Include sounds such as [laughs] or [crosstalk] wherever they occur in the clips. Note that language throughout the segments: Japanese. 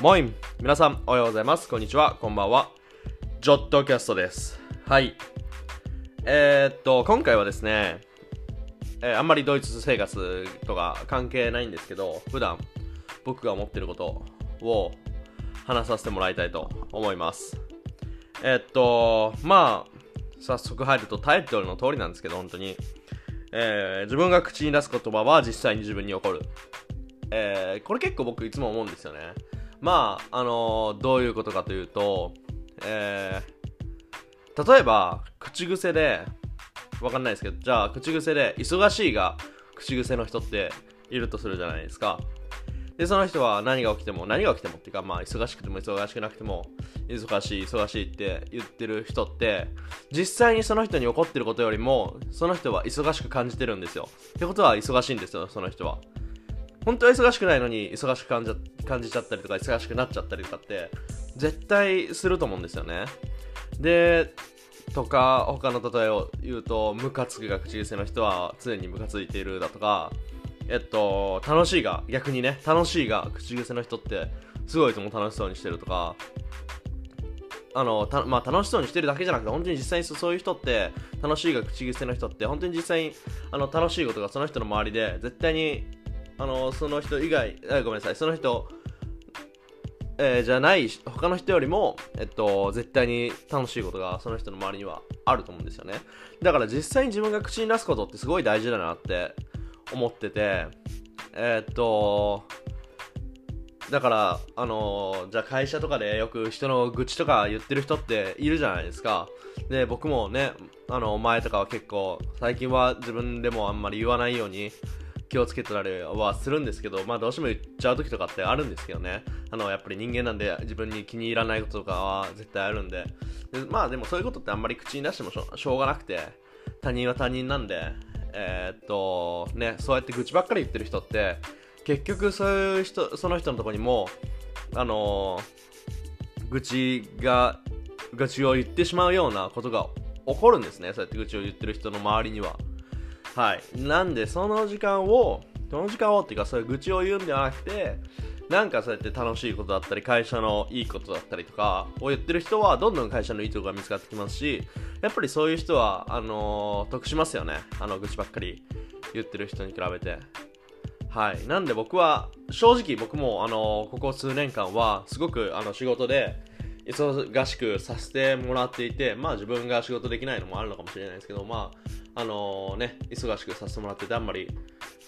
モイン皆さんおはようございます。こんにちは。こんばんは。ジョットキャストです。はい。えー、っと今回はですね、えーあんまりドイツ生活とか関係ないんですけど普段僕が思ってることを話させてもらいたいと思います。えーっとまあ早速入るとタイトルの通りなんですけど本当に。えー自分が口に出す言葉は実際に自分に起こる。えーこれ結構僕いつも思うんですよね。まあ、あのーどういうことかというと、えー例えば、口癖で、わかんないですけど、じゃあ、口癖で、忙しいが口癖の人っているとするじゃないですか。で、その人は何が起きても、何が起きてもっていうか、まあ、忙しくても忙しくなくても、忙しい、忙しいって言ってる人って、実際にその人に起こってることよりも、その人は忙しく感じてるんですよ。ってことは、忙しいんですよ、その人は。本当は忙しくないのに忙しく感じ感じちゃったりとか忙しくなっちゃったりとかって絶対すると思うんですよね。でとか他の例えを言うとムカつくが口癖の人は常にムカついているだとかえっと楽しいが逆にね楽しいが口癖の人ってすごいいつも楽しそうにしてるとかあのたまあ、楽しそうにしてるだけじゃなくて本当に実際にそういう人って楽しいが口癖の人って本当に実際にあの楽しいことがその人の周りで絶対にあのその人以外あごめんなさいその人、えーじゃない他の人よりも、えっと、絶対に楽しいことがその人の周りにはあると思うんですよねだから実際に自分が口に出すことってすごい大事だなって思っててえーっとだから、あのじゃあ会社とかでよく人の愚痴とか言ってる人っているじゃないですか。で、僕もね、あの、前とかは結構、最近は自分でもあんまり言わないように気をつけてたりはするんですけど、まあどうしても言っちゃう時とかってあるんですけどね。あの、やっぱり人間なんで自分に気に入らないこととかは絶対あるんで。でまあでもそういうことってあんまり口に出してもしょしょうがなくて、他人は他人なんで、えーっと、ね、そうやって愚痴ばっかり言ってる人って、結局そういう人その人のところにもあのー愚痴が愚痴を言ってしまうようなことが起こるんですねそうやって愚痴を言ってる人の周りにははい。なんでその時間をその時間をっていうかそういう愚痴を言うんではなくてなんかそうやって楽しいことだったり会社のいいことだったりとかを言ってる人はどんどん会社のいいところが見つかってきますしやっぱりそういう人はあのー得しますよね。あの愚痴ばっかり言ってる人に比べて。はい、なんで僕は正直僕もあのここ数年間はすごくあの仕事で忙しくさせてもらっていてまあ自分が仕事できないのもあるのかもしれないですけどまああのね忙しくさせてもらっててあんまり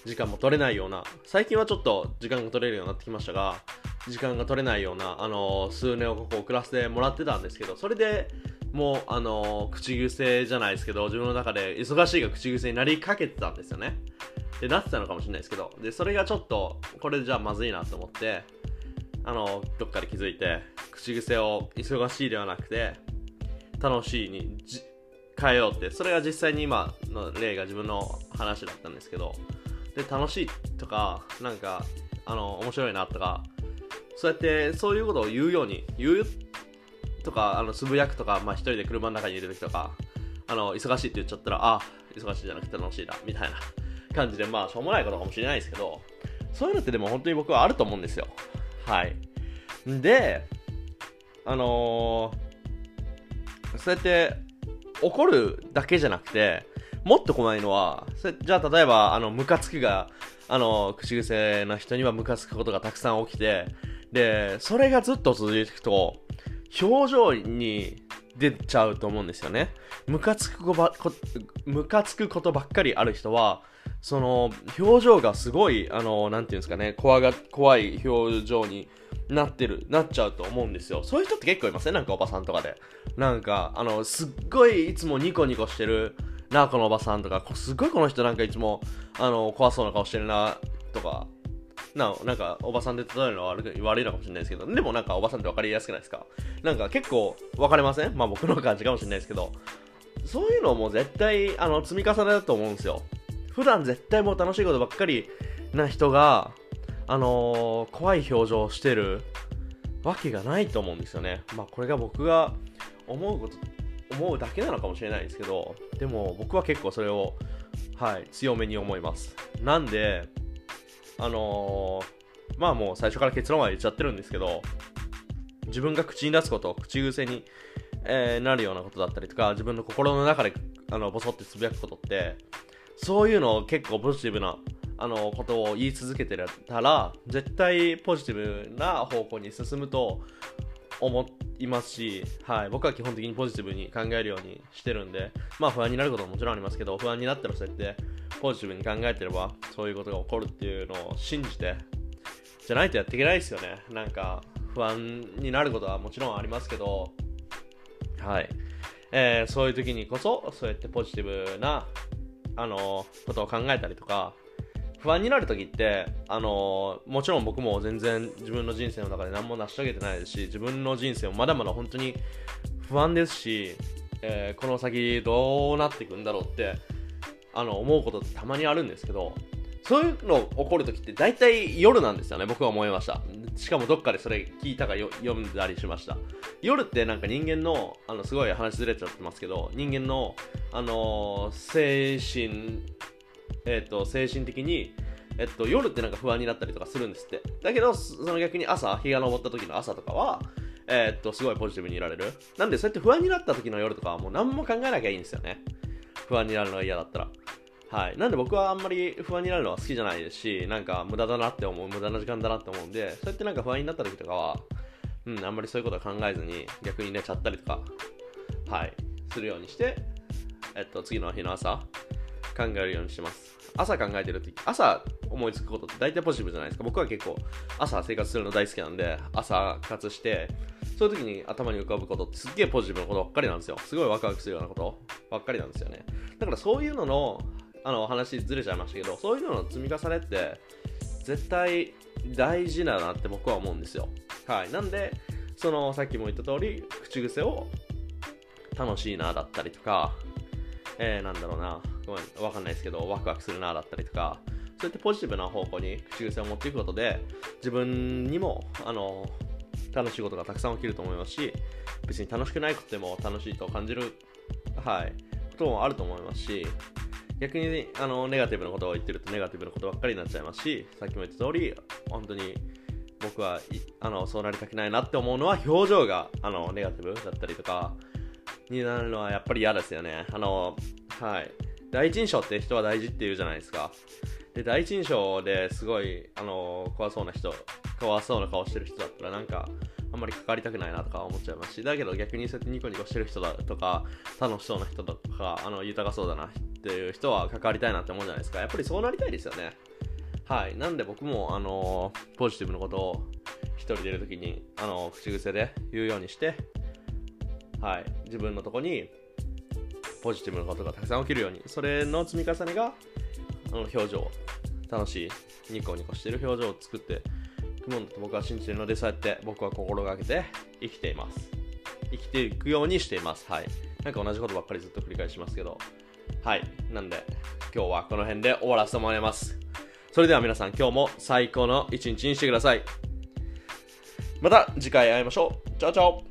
時間も取れないような最近はちょっと時間が取れるようになってきましたが時間が取れないようなあの数年をここを送らせてもらってたんですけどそれでもうあの口癖じゃないですけど自分の中で忙しいが口癖になりかけてたんですよね。でなってたのかもしれないですけどでそれがちょっとこれじゃあまずいなと思ってあのどっかで気づいて口癖を忙しいではなくて楽しいにじ変えようって。それが実際に今の例が自分の話だったんですけど。で楽しいとかなんかあの面白いなとかそうやってそういうことを言うように言うとかあのつぶやくとか、まあ、一人で車の中にいる時とかあの忙しいって言っちゃったらあ忙しいじゃなくて楽しいなみたいな [laughs] 感じでまあしょうもないことかもしれないですけどそういうのってでも本当に僕はあると思うんですよ。はい。であのーそうやって怒るだけじゃなくてもっと怖いのはじゃあ例えばあのムカつくがあの口癖な人にはムカつくことがたくさん起きてでそれがずっと続いていくと表情に出ちゃうと思うんですよね。ムカつくこばこムカつくことばっかりある人はその表情がすごいあのなんていうんですかね怖が怖い表情になってるなっちゃうと思うんですよ。そういう人って結構いません？なんかおばさんとかで。なんかあのすっごいいつもニコニコしてるなこのおばさんとか。すっごいこの人なんかいつもあの怖そうな顔してるなとか。ななんかおばさんで例えるのは悪く悪いのかもしれないですけど。でもなんかおばさんって分かりやすくないですか？なんか結構分かれません？まあ僕の感じかもしれないですけど。そういうのも絶対あの積み重ねだと思うんですよ。普段絶対もう楽しいことばっかりな人があのー怖い表情をしてるわけがないと思うんですよね。まあこれが僕が思うこと思うだけなのかもしれないですけどでも僕は結構それをはい強めに思います。なんであのーまあもう最初から結論は言っちゃってるんですけど、自分が口に出すこと、口癖に、えー、なるようなことだったりとか、自分の心の中で、あの、ボソってつぶやくことって、そういうのを結構ポジティブな、あの、ことを言い続けてたら、絶対ポジティブな方向に進むと思いますし、はい、僕は基本的にポジティブに考えるようにしてるんで、まあ不安になることももちろんありますけど、不安になったらそうやってポジティブに考えてれば、そういうことが起こるっていうのを信じて、じゃないとやっていけないですよね。なんか、不安になることはもちろんありますけど、はい。えー、そういう時にこそ、そうやってポジティブな、あの、ことを考えたりとか、不安になる時って、あのー、もちろん僕も全然自分の人生の中で何も成し遂げてないですし、自分の人生もまだまだ本当に不安ですし、えー、この先どうなっていくんだろうって、あの、思うことってたまにあるんですけど、そういうの起こるときって大体夜なんですよね、僕は思いました。しかもどっかでそれ聞いたか読んだりしました。夜ってなんか人間の、あの、すごい話ずれちゃってますけど、人間の、あのー、精神、えっ、ー、と、精神的に、えっと、夜ってなんか不安になったりとかするんですって。だけど、その逆に朝、日が昇った時の朝とかは、えー、っと、すごいポジティブにいられる。なんで、そうやって不安になった時の夜とかはもう何も考えなきゃいいんですよね。不安になるのが嫌だったら。はい。なんで僕はあんまり不安になるのは好きじゃないですし、なんか無駄だなって思う、無駄な時間だなって思うんで、そうやってなんか不安になった時とかは、うん、あんまりそういうことは考えずに逆に寝ちゃったりとか、はい、するようにして、えっと、次の日の朝、考えるようにしてます。朝考えてる時、朝思いつくことって大体ポジティブじゃないですか。僕は結構朝生活するの大好きなんで、朝活して、そういう時に頭に浮かぶことってすっげえポジティブなことばっかりなんですよ。すごいワクワクするようなことばっかりなんですよね。だからそういうののあの話ずれちゃいましたけどそういうのの積み重ねって絶対大事だなって僕は思うんですよはいなんでそのさっきも言った通り口癖を楽しいなだったりとかえー、なんだろうなごめんわかんないですけどワクワクするなだったりとかそうやってポジティブな方向に口癖を持っていくことで自分にもあの楽しいことがたくさん起きると思いますし別に楽しくないことでも楽しいと感じるはいこともあると思いますし逆にあのネガティブなことを言ってるとネガティブなことばっかりになっちゃいますしさっきも言った通り本当に僕はあのそうなりたくないなって思うのは表情があのネガティブだったりとかになるのはやっぱり嫌ですよね。あのはい。第一印象って人は大事って言うじゃないですかで第一印象ですごいあの怖そうな人怖そうな顔してる人だったらなんかあんまり関わりたくないなとか思っちゃいますしだけど逆にそうやってニコニコしてる人だとか楽しそうな人だとかあの豊かそうだなっていう人は関わりたいなって思うじゃないですか。やっぱりそうなりたいですよね。はい。なんで僕も、あの、ポジティブなことを一人でいるときに、あの、口癖で言うようにして、はい。自分のとこに、ポジティブなことがたくさん起きるように、それの積み重ねが、あの、表情、楽しい、ニコニコしてる表情を作っていくもんと僕は信じてるので、そうやって僕は心がけて生きています。生きていくようにしています。はい。なんか同じことばっかりずっと繰り返しますけど、はい。なんで、今日はこの辺で終わらせてもらいます。それでは皆さん、今日も最高の一日にしてください。また次回会いましょう。チャオチャオ